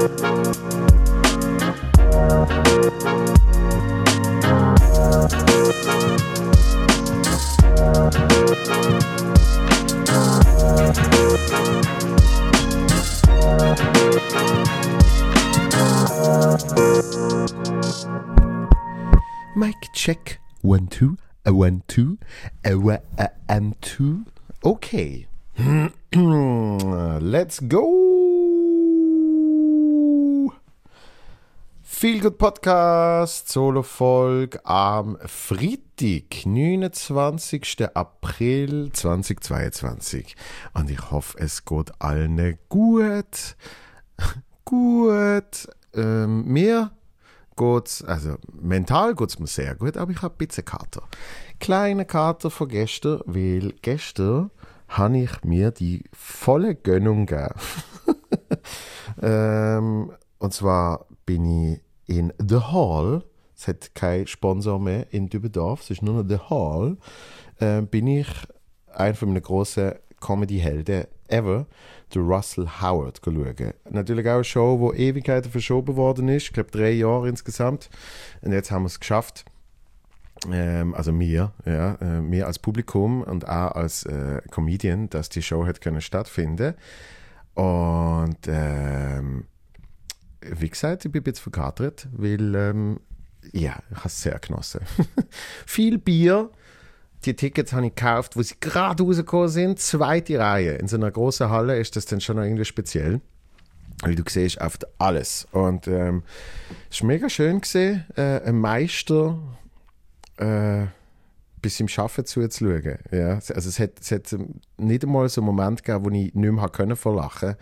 Mic check. One, two. A one, two. A one, a and two. Okay. Let's go. Feel Good Podcast, Solo-Folge am Freitag, 29. April 2022. Und ich hoffe, es geht allen gut. gut. Ähm, mir geht's, also mental geht's mir sehr gut, aber ich habe ein bisschen Kater. Kleine Kater von gestern, weil gestern habe ich mir die volle Gönnung gegeben. ähm, und zwar bin ich in The Hall, es hat keinen Sponsor mehr in Dübendorf, es ist nur noch The Hall, äh, bin ich einer von meinen grossen Comedy-Helden ever, der Russell Howard, schauen. Natürlich auch eine Show, die Ewigkeiten verschoben worden ist. Ich glaube, drei Jahre insgesamt. Und jetzt haben wir es geschafft. Ähm, also mir, ja, äh, mir als Publikum und auch als äh, Comedian, dass die Show hat können stattfinden. Und ähm, wie gesagt, ich bin jetzt verkatert, weil ähm, ja, ich habe es sehr genossen. Viel Bier, die Tickets habe ich gekauft, wo sie gerade rausgekommen sind. Zweite Reihe. In so einer großen Halle ist das dann schon irgendwie speziell. Weil du siehst einfach alles. Und ähm, es war mega schön gesehen, äh, ein Meister äh, bis im Schaffen zuzuschauen. Ja, also es hat, es hat nicht einmal so einen Moment gegeben, wo ich nicht mehr können verlachen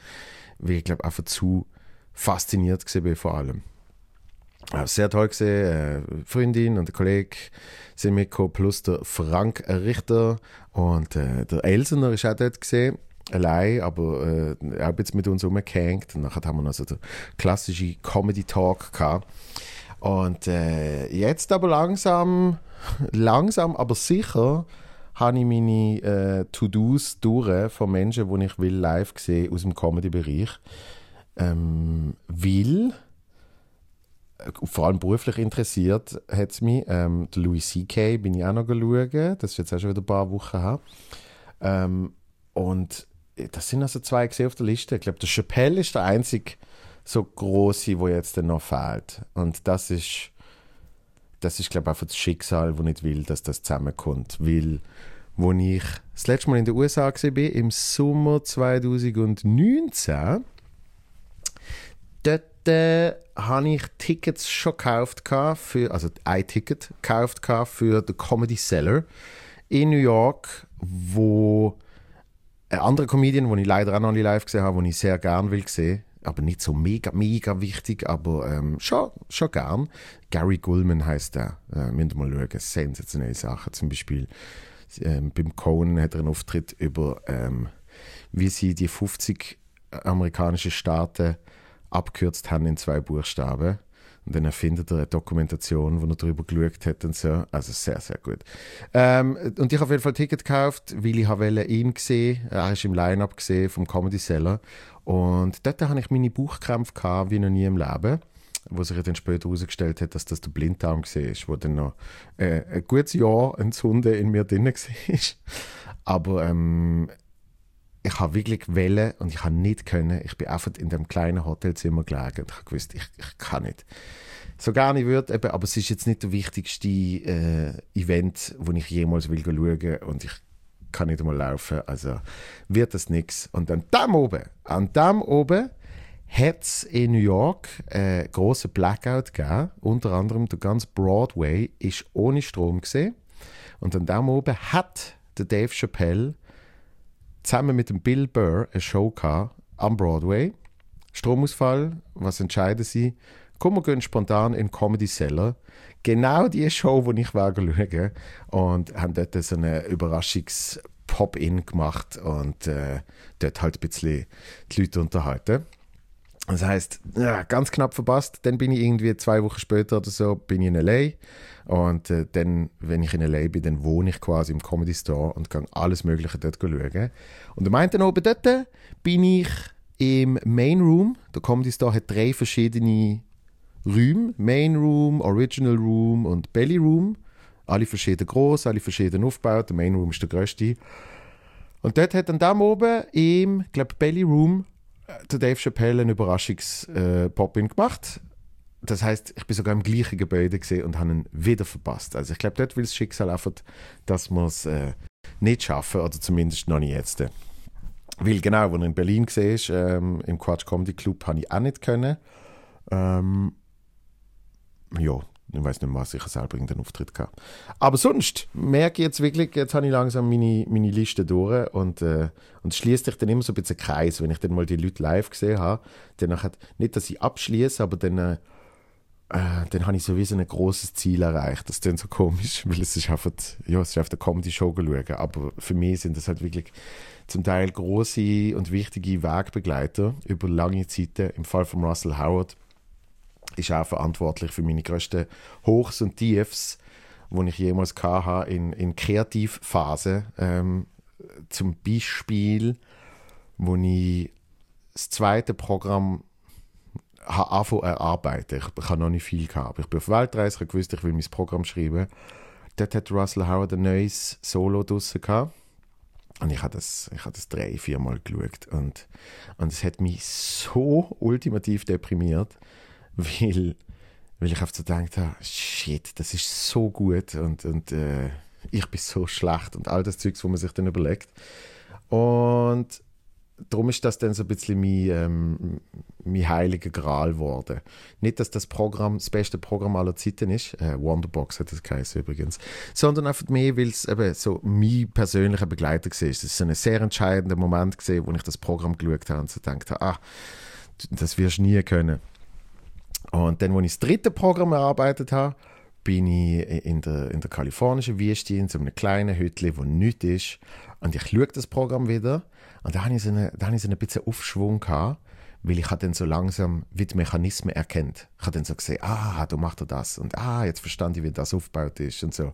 weil ich glaube einfach zu fasziniert war vor allem. Sehr toll gesehen. Äh, Freundin und Kollege sind plus der Frank Richter und äh, der Elsener ist auch dort gesehen. Allein, aber äh, auch jetzt mit uns umgehängt. Und nachher haben wir noch so den klassischen Comedy-Talk gehabt. Und äh, jetzt aber langsam, langsam, aber sicher, habe ich meine äh, To-Dos durch von Menschen, die ich will live sehen aus dem Comedy-Bereich. Ähm, weil vor allem beruflich interessiert hat es mich. Ähm, der Louis C.K. bin ich auch noch schauen. Das ist jetzt auch schon wieder ein paar Wochen her. Ähm, und das sind also zwei gesehen auf der Liste. Ich glaube, der Chappelle ist der einzige so große, wo jetzt noch fehlt. Und das ist, das ist glaube ich, einfach das Schicksal, wo nicht will, dass das zusammenkommt. Weil, wo ich das letzte Mal in den USA war, im Sommer 2019, dort äh, habe ich Tickets schon gekauft, für, also ein Ticket gekauft für den Comedy Cellar in New York, wo ein anderer Comedian, den ich leider auch noch nicht live gesehen habe, den ich sehr gerne will sehen, aber nicht so mega, mega wichtig, aber ähm, schon, schon gern. Gary Gullman heißt der. Äh, müsst ihr mal schauen. Sensationelle Sachen. Zum Beispiel ähm, beim Cohen hat er einen Auftritt über, ähm, wie sie die 50 amerikanischen Staaten abgekürzt haben in zwei Buchstaben. Und dann erfindet er eine Dokumentation, wo er darüber geschaut hat und so. Also sehr, sehr gut. Ähm, und ich habe auf jeden Fall ein Ticket gekauft, weil ich ihn sehen. Er ist im Line-Up gesehen vom Comedy Seller. Und dort hatte ich meine Bauchkrämpfe gehabt, wie noch nie im Leben. Wo sich dann später herausgestellt hat, dass das der Blinddarm war, wo dann noch äh, ein gutes Jahr entzündet in mir drin war. Aber ähm, ich habe wirklich wählen und ich habe nicht können. Ich bin einfach in dem kleinen Hotelzimmer gelegen und ich habe gewusst, ich, ich kann nicht. So gerne würde, eben, aber es ist jetzt nicht der wichtigste äh, Event, wo ich jemals will schauen und ich kann nicht einmal laufen, also wird das nichts. Und dann dem oben, an dem oben hat es in New York einen äh, grossen Blackout gegeben. Unter anderem der ganze Broadway ist ohne Strom gesehen. Und an dem oben hat der Dave Chappelle zusammen mit dem Bill Burr eine Show am Broadway. Stromausfall, was entscheiden sie? Komm, wir gehen spontan in Comedy Cellar. Genau die Show, die ich schauen und haben dort so eine Überraschungs- Pop-In gemacht und äh, dort halt ein bisschen die Leute unterhalten. Das heißt, ja, ganz knapp verpasst. Dann bin ich irgendwie zwei Wochen später oder so bin ich in LA. Und äh, dann, wenn ich in LA bin, dann wohne ich quasi im Comedy Store und kann alles Mögliche dort schauen. Und er meinte oben dort bin ich im Main Room. Der Comedy Store hat drei verschiedene Räume. Main Room, Original Room und Belly Room. Alle verschieden groß, alle verschieden aufgebaut. Der Main Room ist der größte. Und dort hat dann da oben im, glaube Belly Room der Dave Chappelle einen Überraschungs-Pop-In äh, gemacht. Das heißt, ich bin sogar im gleichen Gebäude gesehen und habe ihn wieder verpasst. Also ich glaube, dort will das Schicksal einfach, dass wir es äh, nicht schaffen oder zumindest noch nicht jetzt. Weil genau, als er in Berlin war, ähm, im Quatsch Comedy Club, habe ich auch nicht können. Ähm, ja, ich weiß nicht mehr, was ich selber in den Auftritt gehabt Aber sonst merke ich jetzt wirklich, jetzt habe ich langsam meine, meine Liste durch und, äh, und schließt sich dann immer so ein bisschen Kreis, wenn ich dann mal die Leute live gesehen habe. Dann hat, nicht, dass ich abschließe, aber dann, äh, dann habe ich sowieso ein großes Ziel erreicht. Das ist dann so komisch, weil es ist einfach, ja, es ist auf der Comedy-Show schauen. Aber für mich sind das halt wirklich zum Teil große und wichtige Wegbegleiter über lange Zeiten. Im Fall von Russell Howard ist auch verantwortlich für meine größten Hochs und Tiefs, die ich jemals hatte in, in Kreativphase. Ähm, zum Beispiel, wo ich das zweite Programm habe erarbeiten. Ich, habe noch nicht viel gehabt. Ich bin auf Weltreise, ich wusste, ich will mein Programm schreiben. Dort hat Russell Howard ein neues Solo draussen gehabt. Und ich habe das, ich habe das drei, vier Mal geschaut. Und, und es hat mich so ultimativ deprimiert weil, weil ich einfach so gedacht habe, shit, das ist so gut und, und äh, ich bin so schlecht und all das Zeugs, wo man sich dann überlegt. Und darum ist das dann so ein bisschen mein, ähm, mein heiliger Gral geworden. Nicht, dass das Programm das beste Programm aller Zeiten ist, äh, Wonderbox hat das geheißen übrigens, sondern einfach mehr, weil es eben so mein persönlicher Begleiter war. Ist so ein sehr entscheidender Moment gesehen, wo ich das Programm geschaut habe und so gedacht habe, ah, das wirst du nie können. Und dann, als ich das dritte Programm erarbeitet habe, bin ich in der, in der kalifornischen Wüste in so einem kleinen Hütchen, wo nichts ist. Und ich schaue das Programm wieder und da habe ich so, eine, da habe ich so ein bisschen Aufschwung gehabt, weil ich dann so langsam wie die Mechanismen erkennt. Ich habe dann so gesehen, ah, du machst das und ah, jetzt verstand ich, wie das aufgebaut ist und so.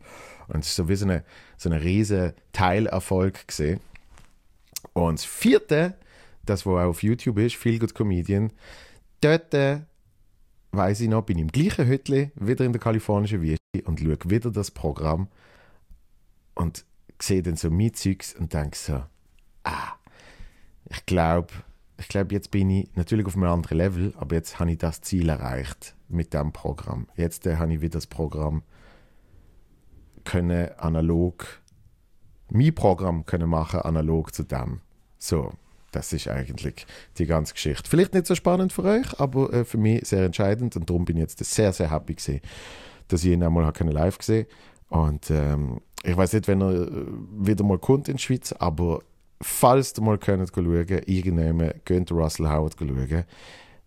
Und es ist so wie so ein so eine riesen Teilerfolg gesehen. Und das vierte, das wo auch auf YouTube ist, Feel Good Comedian, dort weiß ich noch, bin im gleichen Hütli, wieder in der kalifornischen Wüste und schaue wieder das Programm und sehe dann so mein Zeugs und denke so, ah, ich glaube, ich glaube, jetzt bin ich natürlich auf einem anderen Level, aber jetzt habe ich das Ziel erreicht mit dem Programm. Jetzt äh, habe ich wieder das Programm können analog, mein Programm können machen analog zu dem. So, das ist eigentlich die ganze Geschichte. Vielleicht nicht so spannend für euch, aber äh, für mich sehr entscheidend und darum bin ich jetzt sehr, sehr happy gewesen, dass ich ihn einmal live gesehen Und ähm, ich weiß nicht, wenn er äh, wieder mal kommt in die Schweiz, aber falls ihr mal könnt schauen, irgendwann könnt Russell Howard schauen,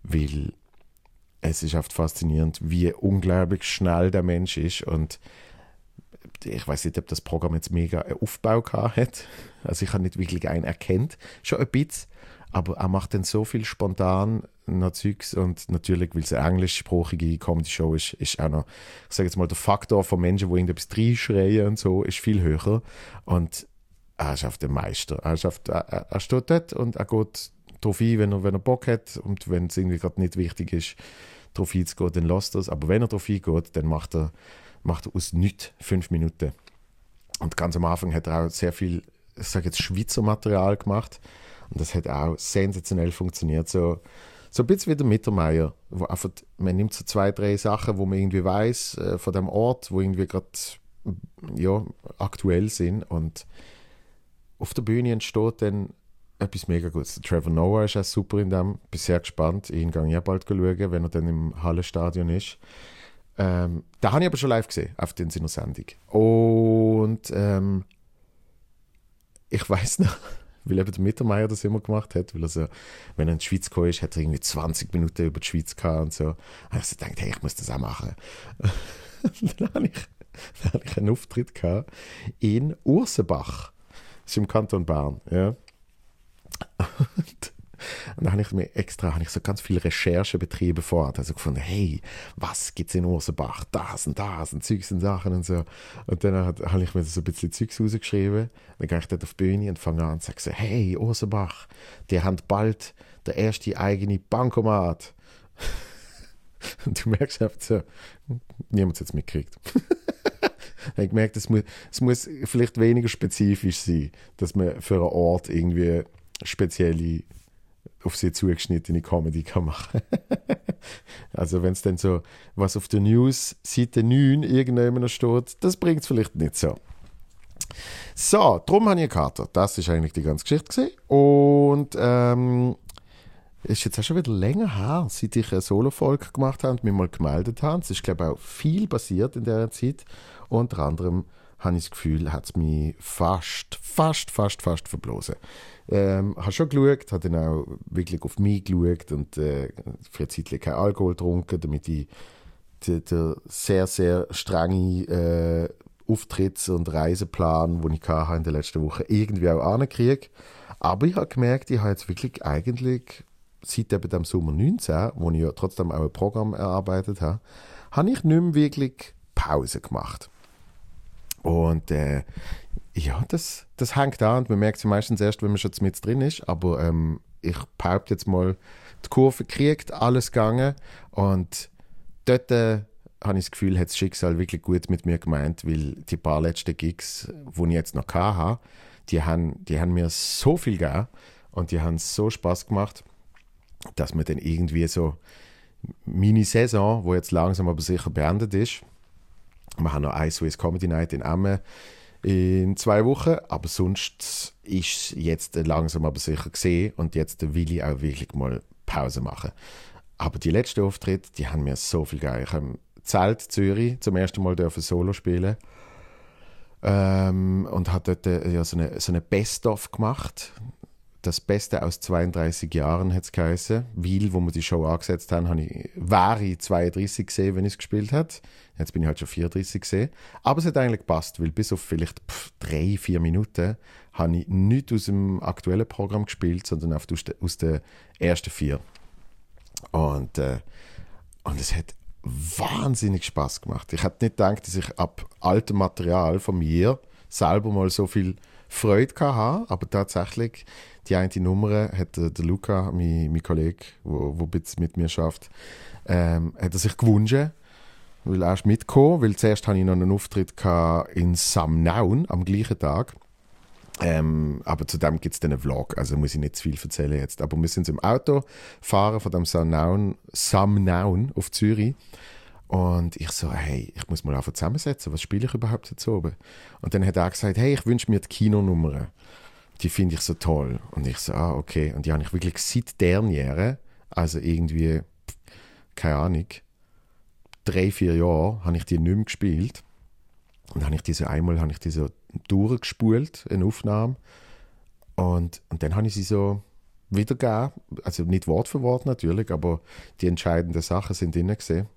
weil es ist oft faszinierend, wie unglaublich schnell der Mensch ist und ich weiß nicht, ob das Programm jetzt mega einen Aufbau hat. Also ich habe nicht wirklich einen erkennt, schon ein bisschen. Aber er macht dann so viel spontan noch Zeugs und natürlich, weil es eine englischsprachige Comedy-Show ist, ist auch noch, ich sage jetzt mal, der Faktor von Menschen, die irgendetwas reinschreien und so, ist viel höher. Und er ist auf dem Meister. Er, auf, er, er steht dort und er geht darauf ein, wenn er, wenn er Bock hat und wenn es irgendwie gerade nicht wichtig ist, darauf einzugehen, dann lässt er es. Aber wenn er darauf eingeht, dann macht er macht aus nichts fünf Minuten. Und ganz am Anfang hat er auch sehr viel, ich sage jetzt Schweizer Material gemacht. Und das hat auch sensationell funktioniert. So, so ein bisschen wie der Mittermeier, wo einfach, man nimmt so zwei, drei Sachen, wo man irgendwie weiß äh, von dem Ort, wo irgendwie gerade ja, aktuell sind. Und auf der Bühne entsteht dann etwas mega Gutes. Trevor Noah ist auch super in dem. Bin sehr gespannt. Ich gehe ja bald schauen, wenn er dann im Hallenstadion ist. Ähm, da habe ich aber schon live gesehen, auf den seiner Sendung. Und ähm, ich weiß noch, weil eben der Mittermeier das immer gemacht hat, weil er so, wenn er in die Schweiz gekommen ist, hat er irgendwie 20 Minuten über die Schweiz gehabt und so. Und ich so gedacht, hey, ich muss das auch machen. dann habe ich, dann habe ich einen Auftritt gehabt in Ursenbach. Das ist im Kanton Bern, ja. Und und dann habe ich mir extra ich so ganz viele Recherche betrieben vorher. Also gefunden, hey, was gibt es in Ursenbach? Das und das und Zeugs und Sachen und so. Und dann habe ich mir so ein bisschen Zeugs rausgeschrieben. Dann gehe ich dort auf die Bühne und fange an und sage so, hey, Ursenbach, die haben bald der erste eigene Bankomat. Und du merkst einfach so, niemand hat es mitgekriegt. ich gemerkt, es muss, es muss vielleicht weniger spezifisch sein, dass man für einen Ort irgendwie spezielle auf sie zugeschnittene Comedy kann machen. also wenn es dann so, was auf der News Seite 9 irgendjemand steht, das bringt es vielleicht nicht so. So, darum habe ich einen Kater. Das ist eigentlich die ganze Geschichte gewesen. Und ähm, ist jetzt auch schon wieder länger her, seit ich eine Solo-Folge gemacht habe und mich mal gemeldet habe. Es ist, glaube ich, auch viel passiert in dieser Zeit. Unter anderem habe ich das Gefühl, hat es mich fast, fast, fast, fast verblosen. Ähm, habe schon geschaut, habe dann auch wirklich auf mich geschaut und äh, für eine Zeit keinen Alkohol getrunken, damit ich den, sehr, sehr strenge äh, Auftritts- und Reiseplan, den ich in der letzten Woche irgendwie auch ankriege. Aber ich habe gemerkt, ich habe jetzt wirklich eigentlich seit eben dem Sommer 19, wo ich ja trotzdem auch ein Programm erarbeitet habe, habe ich nicht mehr wirklich Pause gemacht. Und äh, ja, das, das hängt an man merkt es meistens erst, wenn man schon mit drin ist. Aber ähm, ich behaupte jetzt mal, die Kurve kriegt, alles gegangen. Und dort äh, habe ich das Gefühl, hat das Schicksal wirklich gut mit mir gemeint, weil die paar letzten Gigs, die ich jetzt noch hatte, die haben, die haben mir so viel gegeben und die haben so Spaß gemacht, dass man dann irgendwie so Mini-Saison, wo jetzt langsam aber sicher beendet ist, wir haben noch eine Swiss Comedy Night in Emmen in zwei Wochen, aber sonst ist jetzt langsam aber sicher gesehen und jetzt will ich auch wirklich mal Pause machen. Aber die letzten Auftritte, die haben mir so viel geil. Ich habe Zelt Zürich zum ersten Mal dürfen Solo spielen ähm, und hat dort äh, ja, so eine, so eine Best-of gemacht das Beste aus 32 Jahren hat es geheißen. Weil, wo wir die Show angesetzt haben, habe ich, war ich 32 gesehen, wenn ich es gespielt habe. Jetzt bin ich halt schon 34 gesehen. Aber es hat eigentlich gepasst, weil bis auf vielleicht pff, drei, vier Minuten habe ich nicht aus dem aktuellen Programm gespielt, sondern aus, de, aus den ersten vier. Und, äh, und es hat wahnsinnig Spaß gemacht. Ich hätte nicht gedacht, dass ich ab altem Material von mir selber mal so viel Freude hatte, aber tatsächlich die eine Nummer hat der, Luca, mein, mein Kollege, der mit mir schafft, ähm, hat er sich gewünscht, weil er mitkommen, weil zuerst hatte ich noch einen Auftritt in Samnaun am gleichen Tag. Ähm, aber zu dem gibt es dann einen Vlog, also muss ich nicht zu viel erzählen jetzt. Aber wir sind im Auto fahren von dem Samnaun, Samnaun auf Zürich. Und ich so, hey, ich muss mal einfach zusammensetzen, was spiele ich überhaupt jetzt oben? Und dann hat er gesagt, hey, ich wünsche mir die Kinonummer die finde ich so toll. Und ich so, ah, okay. Und die habe ich wirklich seit derniere, also irgendwie, keine Ahnung, drei, vier Jahre, habe ich die nicht mehr gespielt. Und dann habe ich diese einmal habe ich die so durchgespult, in Aufnahme. Und, und dann habe ich sie so wiedergegeben. Also nicht Wort für Wort natürlich, aber die entscheidenden Sachen sind drin gesehen.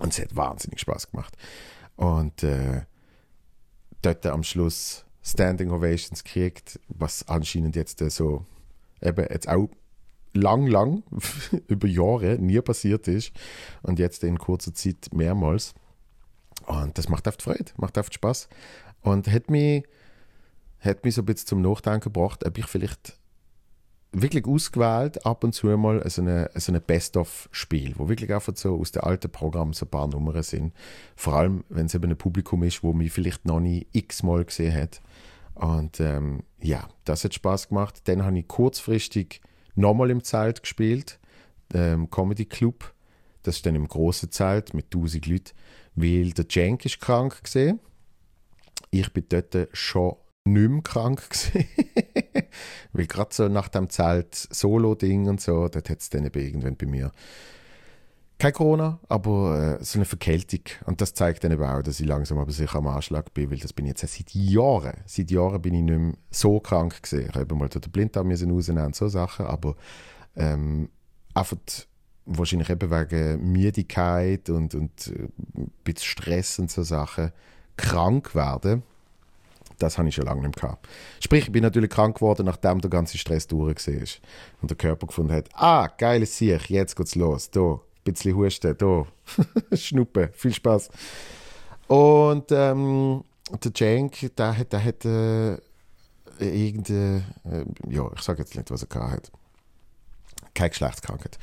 Und es hat wahnsinnig Spaß gemacht. Und äh, dort am Schluss Standing Ovations kriegt, was anscheinend jetzt äh, so eben jetzt auch lang, lang, über Jahre nie passiert ist und jetzt in kurzer Zeit mehrmals. Und das macht oft Freude, macht oft Spaß und hat mich, hat mich so ein bisschen zum Nachdenken gebracht, ob ich vielleicht wirklich ausgewählt ab und zu mal so eine, so eine Best-of-Spiel, wo wirklich einfach so aus dem alten Programm so ein paar Nummern sind. Vor allem, wenn es eben ein Publikum ist, wo mich vielleicht noch nie x-mal gesehen hat. Und ähm, ja, das hat Spaß gemacht. Dann habe ich kurzfristig nochmal im Zelt gespielt, ähm, Comedy Club. Das ist dann im großen Zelt mit 1000 Leuten, weil der Cenk ist krank gesehen. Ich bin dort schon nicht mehr krank gewesen. Weil gerade so nach dem Zelt Solo-Ding und so, dort hat es dann eben irgendwann bei mir kein Corona, aber äh, so eine Verkältung. Und das zeigt dann eben auch, dass ich langsam aber sicher am Anschlag bin, weil das bin ich jetzt seit Jahren. Seit Jahren bin ich nicht mehr so krank gesehen. Ich habe mal den Blinddarm rausnehmen und so Sachen, aber ähm, einfach wahrscheinlich eben wegen Müdigkeit und, und äh, ein bisschen Stress und so Sachen krank werden das habe ich schon lange nicht mehr. Sprich, ich bin natürlich krank geworden, nachdem der ganze Stress durch war. Und der Körper gefunden hat, ah, geiles Sieg, jetzt geht's los. Da, bisschen Husten, da, Schnuppen, viel Spaß. Und ähm, der Cenk, der hat, der hat äh, irgendeine, äh, ja, ich sage jetzt nicht, was er gehabt hat. keine Geschlechtskrankheit.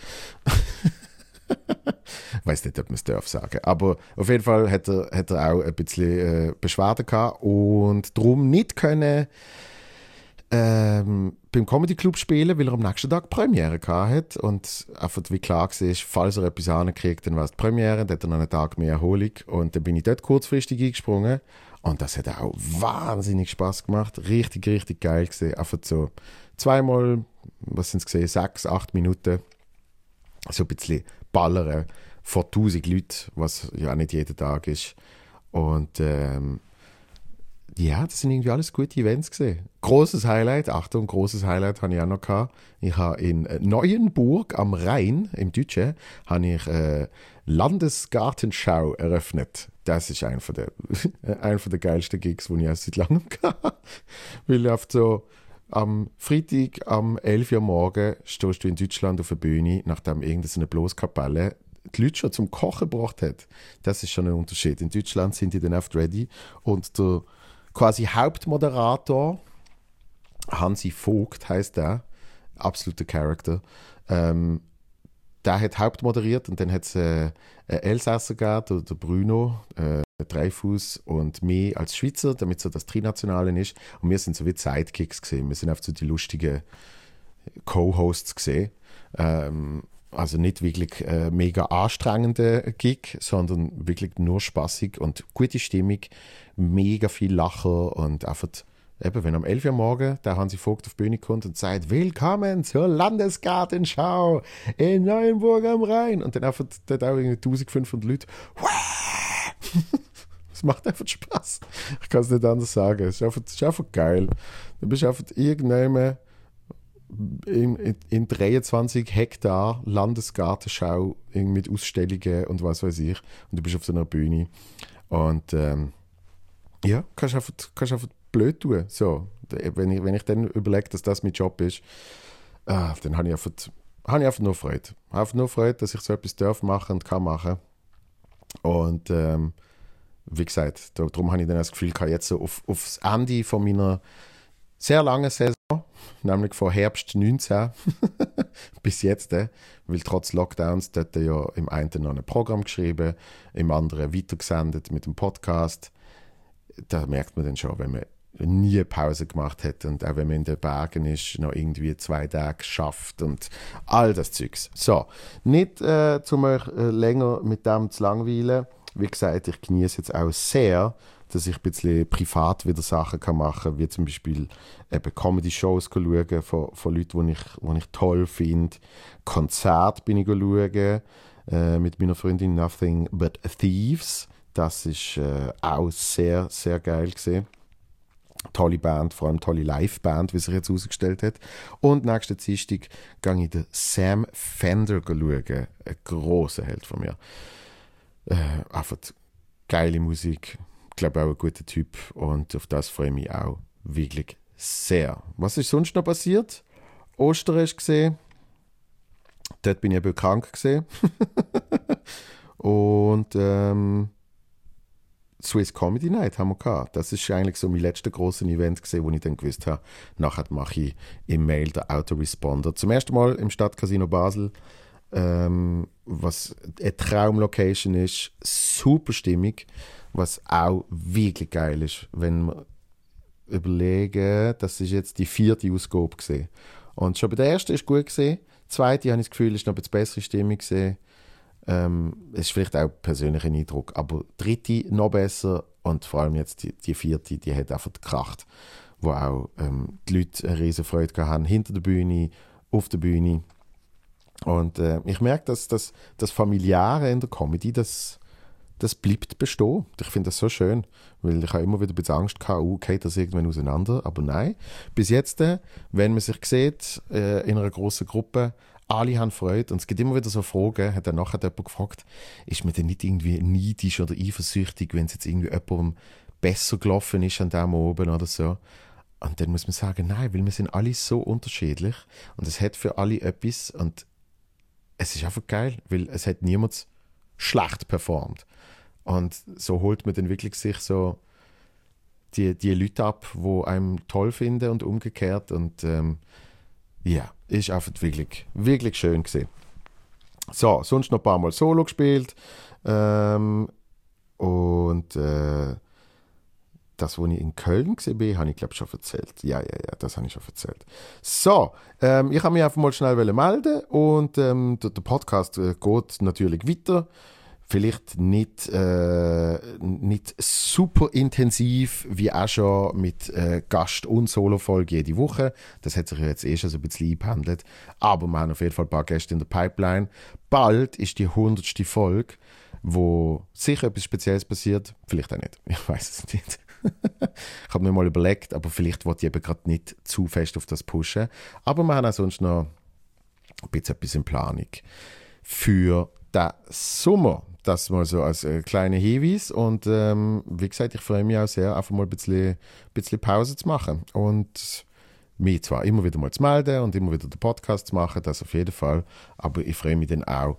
Weiß nicht, ob man es darf sagen. Aber auf jeden Fall hat er, hat er auch ein bisschen äh, Beschwerden gehabt und darum nicht können ähm, beim Comedy Club spielen, weil er am nächsten Tag Premiere gehabt hat und einfach wie klar war, falls er etwas ankriegt, dann war es die Premiere, dann hat er noch einen Tag mehr Erholung und dann bin ich dort kurzfristig eingesprungen und das hat auch wahnsinnig Spaß gemacht, richtig, richtig geil gesehen, einfach so zweimal, was sind es gesehen, sechs, acht Minuten, so ein bisschen ballern vor 1000 Leuten, was ja nicht jeden Tag ist und ähm, ja, das sind irgendwie alles gute Events gesehen. Großes Highlight, Achtung, großes Highlight habe ich auch noch gehabt. Ich habe in Neuenburg am Rhein, im Deutschen, habe ich äh, Landesgartenschau eröffnet. Das ist einer der, einer der geilsten Gigs, die ich auch seit langem hatte. Weil ich so am Freitag am 11 Uhr morgen stehst du in Deutschland auf der Bühne, nachdem irgendeine Bloßkapelle die Leute schon zum Kochen gebracht hat. Das ist schon ein Unterschied. In Deutschland sind die dann oft ready und der quasi Hauptmoderator, Hansi Vogt heißt der, absoluter Charakter, ähm, der hat Hauptmoderiert und dann hat es äh, Elsässer gegeben, der, Bruno, äh, Dreifuß und mich als Schweizer, damit so das Trinationale ist. Und wir sind so wie Sidekicks gesehen. Wir sind einfach so die lustigen Co-Hosts gesehen. Ähm, also nicht wirklich äh, mega anstrengende Gig, sondern wirklich nur spaßig und gute Stimmung, mega viel Lachen und einfach, eben, wenn am 11 Uhr morgen der Hansi Vogt auf die Bühne kommt und sagt, willkommen zur Landesgartenschau in Neuenburg am Rhein und dann einfach dort auch irgendwie 1500 Leute, es macht einfach Spaß. Ich kann es nicht anders sagen. Es ist es ist einfach geil. Du bist einfach irgendjemand in, in, in 23 Hektar Landesgartenschau mit Ausstellungen und was weiß ich. Und du bist auf so einer Bühne. Und ähm, ja, kannst einfach, kannst einfach blöd tun. So, wenn, ich, wenn ich dann überlege, dass das mein Job ist, ah, dann habe ich, einfach, habe ich einfach nur Freude. Ich habe nur Freude, dass ich so etwas darf machen und kann machen. Und ähm, wie gesagt, darum habe ich dann das Gefühl, kann jetzt so auf, aufs Ende von meiner sehr langen Saison nämlich von Herbst 19 bis jetzt, äh, weil trotz Lockdowns dort ja im einen noch ein Programm geschrieben, im anderen weitergesendet mit dem Podcast. Da merkt man dann schon, wenn man nie Pause gemacht hat und auch wenn man in den Bergen ist, noch irgendwie zwei Tage schafft und all das Zeugs. So, nicht äh, zum euch äh, länger mit dem zu langweilen. Wie gesagt, ich genieße jetzt auch sehr dass ich ein bisschen privat wieder Sachen kann machen kann, wie zum Beispiel eben Comedy-Shows schauen von, von Leuten, die ich, die ich toll finde. Konzert bin ich schauen äh, mit meiner Freundin Nothing But Thieves. Das ist äh, auch sehr, sehr geil gesehen. Tolle Band, vor allem tolle Live-Band, wie sich jetzt herausgestellt hat. Und nächsten Dienstag gehe ich den Sam Fender schauen. Ein grosser Held von mir. Äh, einfach geile Musik, glaube auch ein guter Typ und auf das freue ich mich auch wirklich sehr. Was ist sonst noch passiert? Ostern ist gesehen. Dort bin ich eben krank gesehen. und ähm, Swiss Comedy Night haben wir gehabt. Das ist eigentlich so mein letztes großes Event gesehen, wo ich dann gewusst habe, nachher mache ich im Mail den Autoresponder. Zum ersten Mal im Stadtcasino Basel, ähm, was eine Traumlocation ist, super stimmig was auch wirklich geil ist, wenn wir überlegen, das ist jetzt die vierte Ausgabe gesehen. Und schon bei der ersten ist gut gesehen, zweite habe ich das Gefühl, ist noch eine bessere Stimmung gesehen. Ähm, es ist vielleicht auch persönlicher Eindruck, aber dritte noch besser und vor allem jetzt die, die vierte, die hat einfach gekracht, wo auch ähm, die Leute eine riesen Freude haben, hinter der Bühne, auf der Bühne. Und äh, ich merke, dass das, das Familiäre in der Comedy, das, das bleibt bestehen. Ich finde das so schön, weil ich habe immer wieder ein Angst gehabt, oh, geht das irgendwann auseinander, aber nein. Bis jetzt, äh, wenn man sich sieht, äh, in einer großen Gruppe, alle haben Freude und es gibt immer wieder so Fragen, hat dann nachher jemand gefragt, ist man denn nicht irgendwie neidisch oder eifersüchtig, wenn es jetzt irgendwie jemandem besser gelaufen ist an dem oben oder so. Und dann muss man sagen, nein, weil wir sind alle so unterschiedlich und es hat für alle etwas und es ist einfach geil, weil es hat niemand schlecht performt. Und so holt man dann wirklich sich so die, die Leute ab, die einem toll finden und umgekehrt. Und ähm, ja, ist einfach wirklich, wirklich schön gesehen. So, sonst noch ein paar Mal Solo gespielt. Ähm, und äh, das, was ich in Köln gesehen bin, habe ich glaube schon erzählt. Ja, ja, ja, das habe ich schon erzählt. So, ähm, ich habe mich einfach mal schnell melden und ähm, der, der, Podcast äh, geht natürlich weiter. Vielleicht nicht, äh, nicht super intensiv wie auch schon mit äh, Gast- und Solo-Folge jede Woche. Das hat sich jetzt eh schon so ein bisschen eingependelt. Aber wir haben auf jeden Fall ein paar Gäste in der Pipeline. Bald ist die 100. Folge wo sicher etwas Spezielles passiert. Vielleicht auch nicht. Ich weiß es nicht. ich habe mir mal überlegt, aber vielleicht wollte ich eben gerade nicht zu fest auf das pushen. Aber wir haben auch sonst noch ein bisschen etwas in Planung. Für den Sommer, das mal so als äh, kleiner Hinweis. Und ähm, wie gesagt, ich freue mich auch sehr, einfach mal ein bisschen, bisschen Pause zu machen. Und mich zwar immer wieder mal zu melden und immer wieder den Podcast zu machen, das auf jeden Fall. Aber ich freue mich dann auch,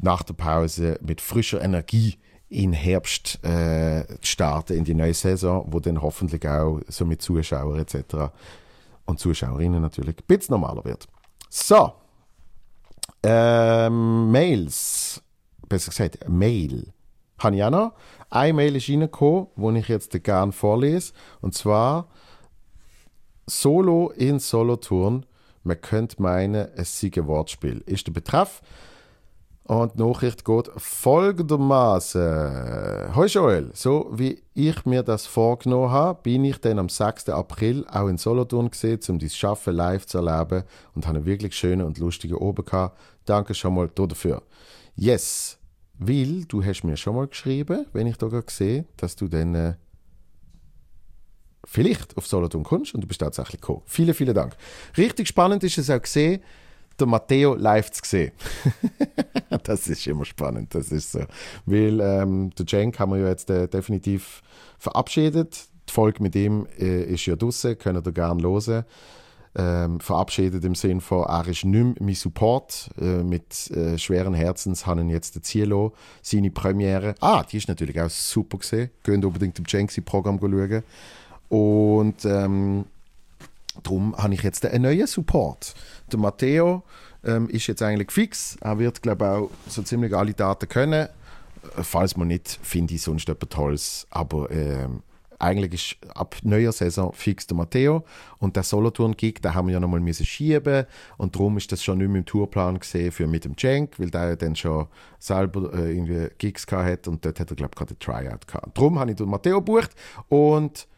nach der Pause mit frischer Energie in Herbst äh, starten in die neue Saison, wo dann hoffentlich auch so mit Zuschauern etc. und Zuschauerinnen natürlich ein bisschen normaler wird. So, ähm, Mails, besser gesagt, Mail, habe ich auch noch. Eine Mail ist reingekommen, die ich jetzt gerne vorlese, und zwar Solo in Solothurn. Man könnte meinen, es sei ein Wortspiel. Ist der Betreff und die Nachricht geht folgendermaßen. Hoi Joel, so wie ich mir das vorgenommen habe, bin ich dann am 6. April auch in Solothurn gesehen, um dein Schaffen live zu erleben und habe einen wirklich schönen und lustigen Oben gehabt. Danke schon mal dafür. Yes, weil du hast mir schon mal geschrieben, wenn ich da sehe, dass du dann äh, vielleicht auf Solothurn kommst und du bist tatsächlich gekommen. Vielen, vielen Dank. Richtig spannend ist es auch gesehen, den Matteo live zu sehen. das ist immer spannend, das ist so. Weil ähm, der Cenk haben wir ja jetzt äh, definitiv verabschiedet. Die Folge mit ihm äh, ist ja draußen, könnt ihr gerne hören. Ähm, verabschiedet im Sinne von, er ist nicht mehr mein Support. Äh, mit äh, schweren Herzens habe ich jetzt Zielo, seine Premiere. Ah, die ist natürlich auch super gesehen. Könnt unbedingt im Jenksy-Programm schauen. Und ähm, darum habe ich jetzt einen neuen Support. Der Matteo ähm, ist jetzt eigentlich fix. Er wird, glaube ich, auch so ziemlich alle Daten können. Äh, falls man nicht, finde ich sonst etwas Tolles. Aber ähm, eigentlich ist ab neuer Saison fix der Matteo. Und der Solothurn-Gig, den haben wir ja nochmal schieben Und darum ist das schon nicht mehr im Tourplan gesehen für mit dem Cenk, weil der dann schon selber äh, irgendwie Gigs gehabt Und dort hat er, glaube ich, gerade ein Tryout gehabt. Darum habe ich den Matteo gebucht. Und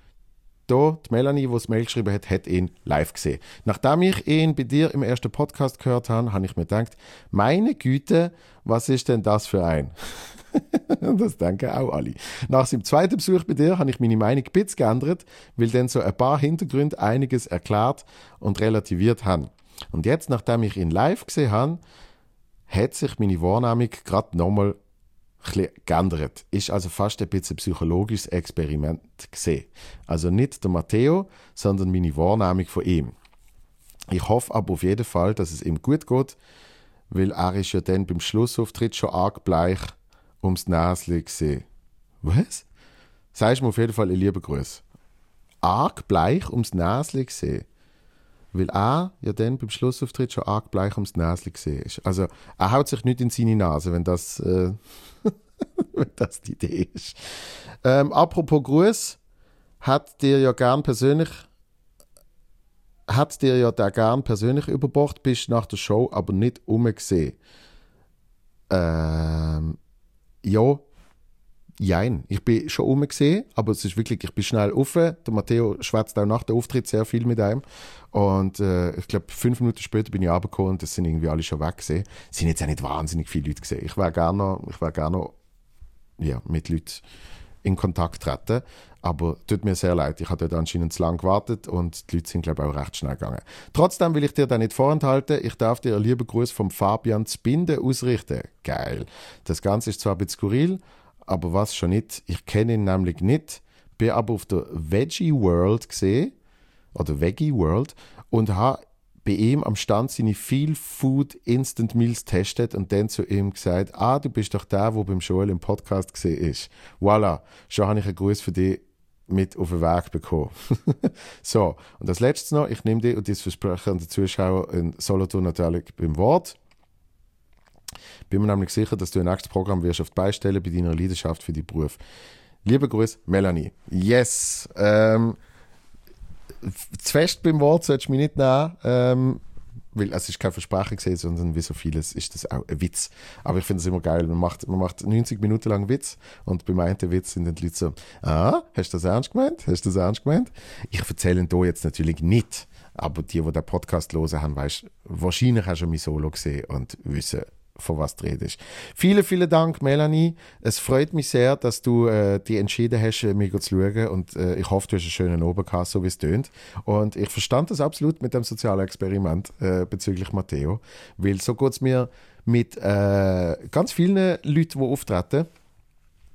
da, die Melanie, die das Mail geschrieben hat, hat ihn live gesehen. Nachdem ich ihn bei dir im ersten Podcast gehört habe, habe ich mir gedacht, meine Güte, was ist denn das für ein? das denken auch alle. Nach seinem zweiten Besuch bei dir habe ich meine Meinung ein bisschen geändert, weil dann so ein paar Hintergründe einiges erklärt und relativiert haben. Und jetzt, nachdem ich ihn live gesehen habe, hat sich meine Wahrnehmung gerade nochmal geändert. Ist also fast ein bisschen ein psychologisches Experiment gesehen. Also nicht der Matteo, sondern meine Wahrnehmung von ihm. Ich hoffe aber auf jeden Fall, dass es ihm gut geht, weil er ist ja dann beim Schlussauftritt schon arg bleich ums Näschen gesehen. Was? Sagst mir auf jeden Fall einen lieben Gruß. Arg bleich ums Näschen gesehen weil er ja dann beim Schlussauftritt schon arg bleich ums Näschen gesehen ist. Also er haut sich nicht in seine Nase, wenn das, äh, wenn das die Idee ist. Ähm, apropos Gruß, hat dir ja gern persönlich hat dir ja der gern persönlich überbracht, bist nach der Show aber nicht umgesehen. Ähm, ja, Jein, ich bin schon umgesehen, aber es ist wirklich, ich bin schnell offen. Der Matteo schwätzt auch nach dem Auftritt sehr viel mit einem. Und äh, ich glaube, fünf Minuten später bin ich runtergekommen und das sind irgendwie alle schon weg gesehen. Es sind jetzt auch nicht wahnsinnig viele Leute gesehen. Ich wäre gerne noch, ich wär gerne ja, mit Leuten in Kontakt treten. Aber tut mir sehr leid, ich habe dort anscheinend zu lange gewartet und die Leute sind, glaube ich, auch recht schnell gegangen. Trotzdem will ich dir da nicht vorenthalten. Ich darf dir einen lieben Gruß vom Fabian Zbinde ausrichten. Geil. Das Ganze ist zwar ein bisschen skurril, aber was schon nicht, ich kenne ihn nämlich nicht, bin aber auf der Veggie World gesehen, oder Veggie World, und habe bei ihm am Stand seine Feel Food Instant Meals testet und dann zu ihm gesagt, ah, du bist doch der, der beim Joel im Podcast gesehen ist. Voilà, schon habe ich einen Gruß für dich mit auf den Weg bekommen. so, und das Letzte noch, ich nehme dir und das Versprechen an den Zuschauer in Solothurn natürlich beim Wort. Bin mir nämlich sicher, dass du ein nächstes Programm wirst auf die Beistelle bei deiner Leidenschaft für die Beruf. Liebe Grüße, Melanie. Yes. Ähm, zu fest beim Wort solltest du mich nicht nehmen. Ähm, weil es ist kein Versprechen gesehen, sondern wie so vieles ist das auch ein Witz. Aber ich finde es immer geil. Man macht, man macht 90 Minuten lang Witz und beim einen Witz sind dann die Leute so, ah, hast du das ernst gemeint? Hast du das ernst gemeint? Ich erzähle hier jetzt natürlich nicht, aber die, die den Podcast hören, haben, weißt, wahrscheinlich auch schon mein Solo gesehen und wissen, von was du redest. Vielen, vielen Dank, Melanie. Es freut mich sehr, dass du äh, dich entschieden hast, äh, mir zu schauen. Und äh, ich hoffe, du hast einen schönen Oben gehabt, so wie es tönt. Und ich verstand das absolut mit dem sozialen Experiment äh, bezüglich Matteo. Weil so geht es mir mit äh, ganz vielen Leuten, die auftreten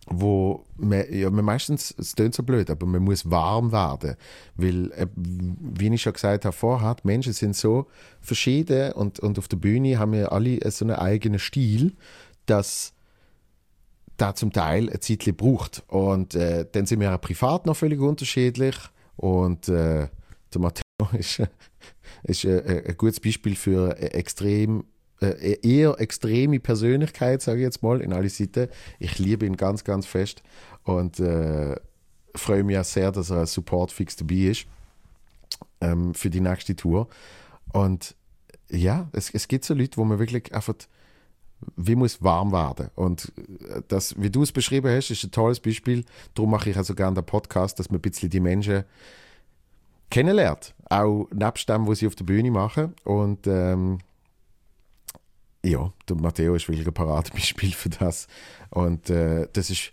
wo man, ja, man meistens, es klingt so blöd, aber man muss warm werden, weil, äh, wie ich schon gesagt habe vorher, die Menschen sind so verschieden und, und auf der Bühne haben wir alle so einen eigenen Stil, dass da zum Teil ein Zeit braucht. Und äh, dann sind wir auch privat noch völlig unterschiedlich und äh, der Matteo ist, ist äh, ein gutes Beispiel für extrem äh, eher extreme Persönlichkeit, sage ich jetzt mal, in alle Seiten. Ich liebe ihn ganz, ganz fest und äh, freue mich auch sehr, dass er als Support fix dabei ist ähm, für die nächste Tour. Und ja, es, es gibt so Leute, wo man wirklich einfach wie muss warm werden. Und äh, das, wie du es beschrieben hast, ist ein tolles Beispiel. Darum mache ich also gerne den Podcast, dass man ein bisschen die Menschen kennenlernt. Auch nebst dem, was sie auf der Bühne machen. Und ähm, ja, der Matteo ist wirklich ein Paradebeispiel für das. Und äh, das ist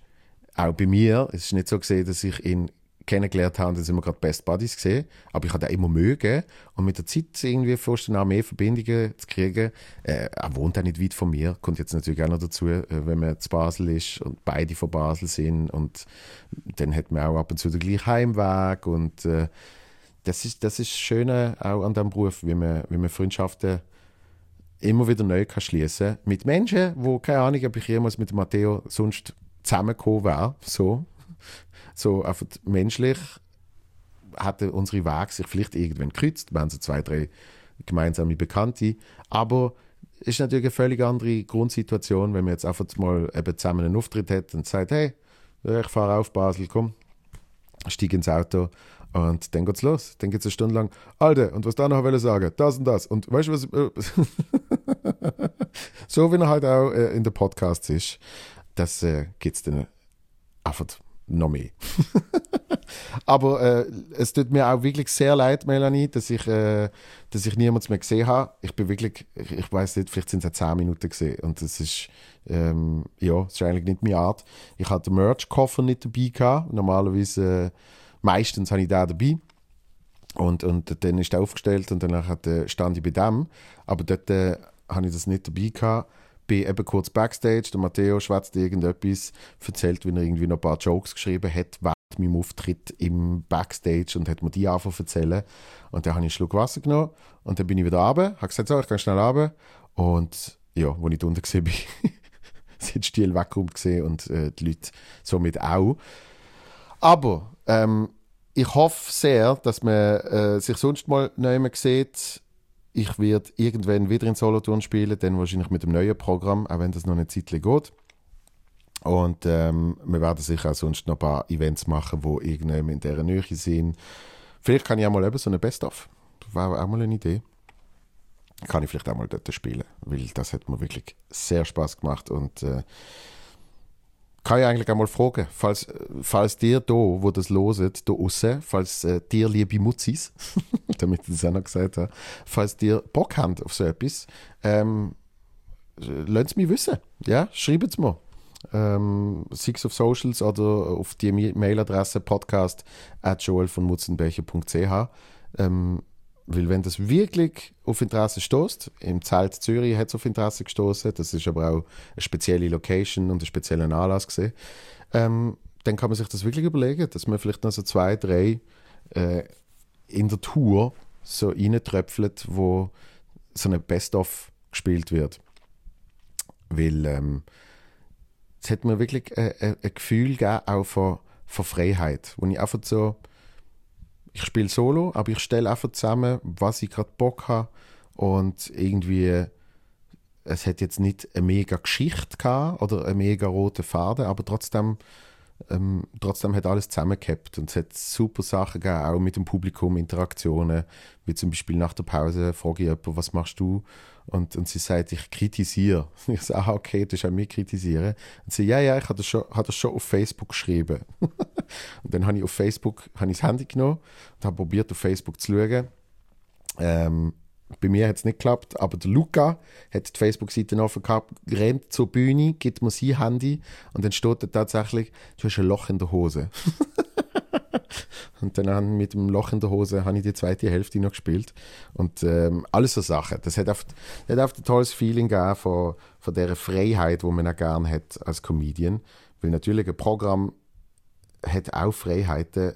auch bei mir, es ist nicht so gesehen, dass ich ihn kennengelernt habe, dann sind wir gerade Best Buddies gesehen, aber ich habe ihn immer mögen. Und mit der Zeit irgendwie fast auch mehr Verbindungen zu kriegen. Äh, er wohnt auch nicht weit von mir, kommt jetzt natürlich auch noch dazu, äh, wenn man zu Basel ist und beide von Basel sind. Und dann hat man auch ab und zu den gleichen Heimweg. Und äh, das ist das ist Schöne auch an diesem Beruf, wie man, wie man Freundschaften immer wieder neu kann schließen mit Menschen, wo keine Ahnung, ob ich jemals mit Matteo sonst zusammengekommen wäre. So, so einfach menschlich hatten unsere Wege sich vielleicht irgendwann gekreuzt. Wir haben so zwei, drei gemeinsame Bekannte. Aber es ist natürlich eine völlig andere Grundsituation, wenn man jetzt einfach mal eben zusammen einen Auftritt hat und sagt, hey, ich fahre auf Basel, komm, steige ins Auto und dann geht's los. Dann geht's eine Stunde lang, Alter, und was da noch will sagen, das und das. Und weißt du was? Äh, so wie er halt auch äh, in den Podcasts ist, das äh, geht's dann einfach noch mehr. Aber äh, es tut mir auch wirklich sehr leid, Melanie, dass ich, äh, dass ich niemanden mehr gesehen habe. Ich bin wirklich, ich, ich weiß nicht, vielleicht sind es 10 Minuten gesehen. Und das ist, ähm, ja, das ist eigentlich nicht meine Art. Ich hatte den Merch-Koffer nicht dabei gehabt. Normalerweise äh, meistens habe ich den dabei. Und, und dann ist er aufgestellt und danach äh, stand ich bei dem. Aber dort äh, habe ich das nicht dabei gehabt. Bin eben kurz Backstage, der Matteo schwätzt irgendetwas, erzählt, wie er irgendwie noch ein paar Jokes geschrieben hat, während meinem Auftritt im Backstage und hat mir die zu erzählen. Und dann habe ich einen Schluck Wasser genommen und dann bin ich wieder runter, habe gesagt, so, ich gehe schnell runter. Und ja, als ich unten gesehen bin, sind die weggeräumt gesehen und äh, die Leute somit auch. Aber ähm, ich hoffe sehr, dass man äh, sich sonst mal nicht mehr sieht. Ich werde irgendwann wieder in Solothurn spielen, dann wahrscheinlich mit dem neuen Programm, auch wenn das noch eine Zeit geht. Und ähm, wir werden sicher auch sonst noch ein paar Events machen, die irgendwann in dieser Nähe sind. Vielleicht kann ich auch mal eben so eine Best-of. War auch mal eine Idee. Kann ich vielleicht auch mal dort spielen, weil das hat mir wirklich sehr Spaß gemacht und äh, kann ich eigentlich einmal fragen, falls, falls dir da, wo das loset, da aussen, falls äh, dir, liebe Mutzis, damit ich das auch noch gesagt habe, falls dir Bock habt auf so etwas, ähm, lasst es mich wissen. Ja, schreibt es mir. Ähm, es auf Socials oder auf die Mailadresse podcast at joelvonmutzenbecher.ch. Ähm, weil wenn das wirklich auf Interesse stößt, im Zelt Zürich hat es auf Interesse gestoßen, das ist aber auch eine spezielle Location und ein spezieller Anlass gesehen, ähm, dann kann man sich das wirklich überlegen, dass man vielleicht noch so zwei, drei äh, in der Tour so reintröpfelt, wo so eine Best-of gespielt wird. Weil ähm, es hat mir wirklich äh, äh, ein Gefühl gegeben, auch von, von Freiheit, wo ich einfach so, ich spiele Solo, aber ich stelle einfach zusammen, was ich gerade Bock habe und irgendwie, es hat jetzt nicht eine mega Geschichte gehabt oder eine mega rote Faden, aber trotzdem ähm, trotzdem hat alles zusammengehabt und es hat super Sachen gegeben, auch mit dem Publikum, Interaktionen, wie zum Beispiel nach der Pause frage ich jemanden, was machst du? Und, und sie sagt, ich kritisiere. Ich sage, ah, okay, das ist auch mich kritisieren. Und sie, ja, ja, ich habe das schon, habe das schon auf Facebook geschrieben. und dann habe ich auf Facebook habe ich das Handy genommen und habe probiert, auf Facebook zu schauen. Ähm, bei mir hat es nicht geklappt, aber der Luca hat die Facebook-Seite offen gehabt, rennt zur Bühne, gibt mir sein Handy und dann steht da tatsächlich, du hast ein Loch in der Hose. und dann mit dem Loch in der Hose habe ich die zweite Hälfte noch gespielt. Und ähm, alles so Sachen. Das hat oft, oft ein tolles Feeling gegeben von, von dieser Freiheit, die man auch gerne hat als Comedian. Weil natürlich ein Programm hat auch Freiheiten,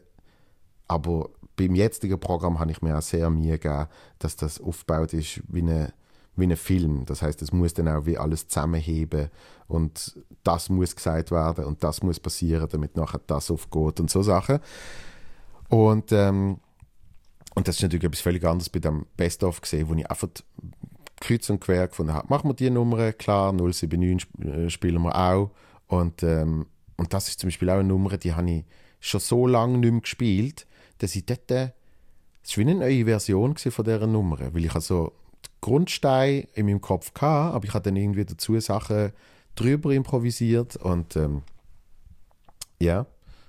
aber beim jetzigen Programm habe ich mir auch sehr Mühe gegeben, dass das aufgebaut ist wie ein wie ein Film. Das heißt, es muss dann auch wie alles zusammenheben und das muss gesagt werden und das muss passieren, damit nachher das aufgeht und so Sachen. Und, ähm, und das ist natürlich etwas völlig anderes bei dem Best-of gesehen, wo ich einfach kreuz und quer gefunden habe. Machen wir die Nummer, klar, 079 äh, spielen wir auch. Und, ähm, und das ist zum Beispiel auch eine Nummer, die habe ich schon so lange nicht mehr gespielt, dass ich dort, äh, es war wie eine neue Version von dieser Nummer, weil ich also die Grundsteine in meinem Kopf hatte, aber ich habe dann irgendwie dazu Sachen drüber improvisiert und ähm, ja,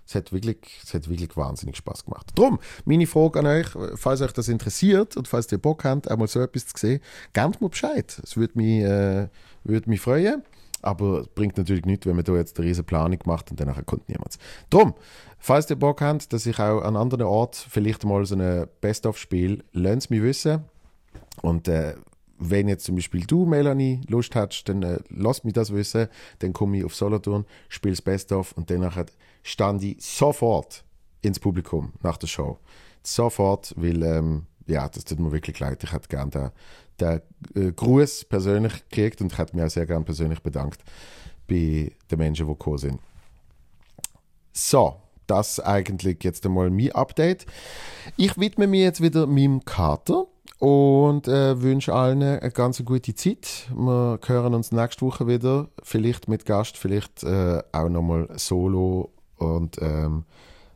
es hat, wirklich, es hat wirklich wahnsinnig Spaß gemacht. Drum, meine Frage an euch, falls euch das interessiert und falls ihr Bock habt, einmal so etwas zu sehen, gebt mir Bescheid. Es würde mich, äh, würde mich freuen. Aber es bringt natürlich nichts, wenn man da jetzt eine riesige Planung macht und danach kommt niemand. Drum, falls ihr Bock habt, dass ich auch an anderen Orten vielleicht mal so ein Best-of spiele, lasst mich wissen. Und äh, wenn jetzt zum Beispiel du, Melanie, Lust hast, dann äh, lass mich das wissen. Dann komme ich auf Solothurn, spiele das Best-of und danach stand ich sofort ins Publikum nach der Show. Sofort, weil ähm, ja, das tut mir wirklich leid. Ich hätte gerne den, den äh, Gruß persönlich gekriegt und ich hätte mich auch sehr gerne persönlich bedankt bei den Menschen, die gekommen sind. So, das eigentlich jetzt einmal mein Update. Ich widme mich jetzt wieder meinem Kater und äh, wünsche allen eine ganz gute Zeit. Wir hören uns nächste Woche wieder, vielleicht mit Gast, vielleicht äh, auch nochmal solo und ähm,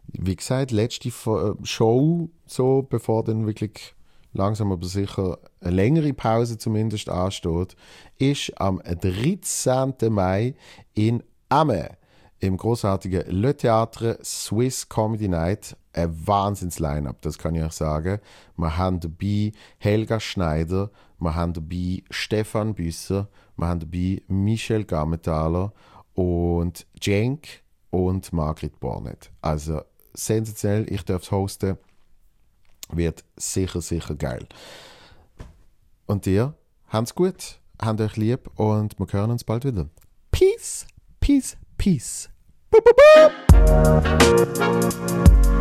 wie gesagt, letzte äh, Show, so bevor dann wirklich langsam aber sicher eine längere Pause zumindest ansteht, ist am 13. Mai in Amme im großartigen Le Théâtre Swiss Comedy Night. Ein Wahnsinns-Line-Up, das kann ich euch sagen. Wir haben dabei Helga Schneider, wir haben dabei Stefan Büsser, wir haben dabei Michel Gammethaler und Cenk und Margrit Bornet. Also sensationell, ich darf es hosten. Wird sicher, sicher geil. Und ihr, habt's gut, habt euch lieb und wir hören uns bald wieder. Peace, peace, peace. Boop, boop, boop.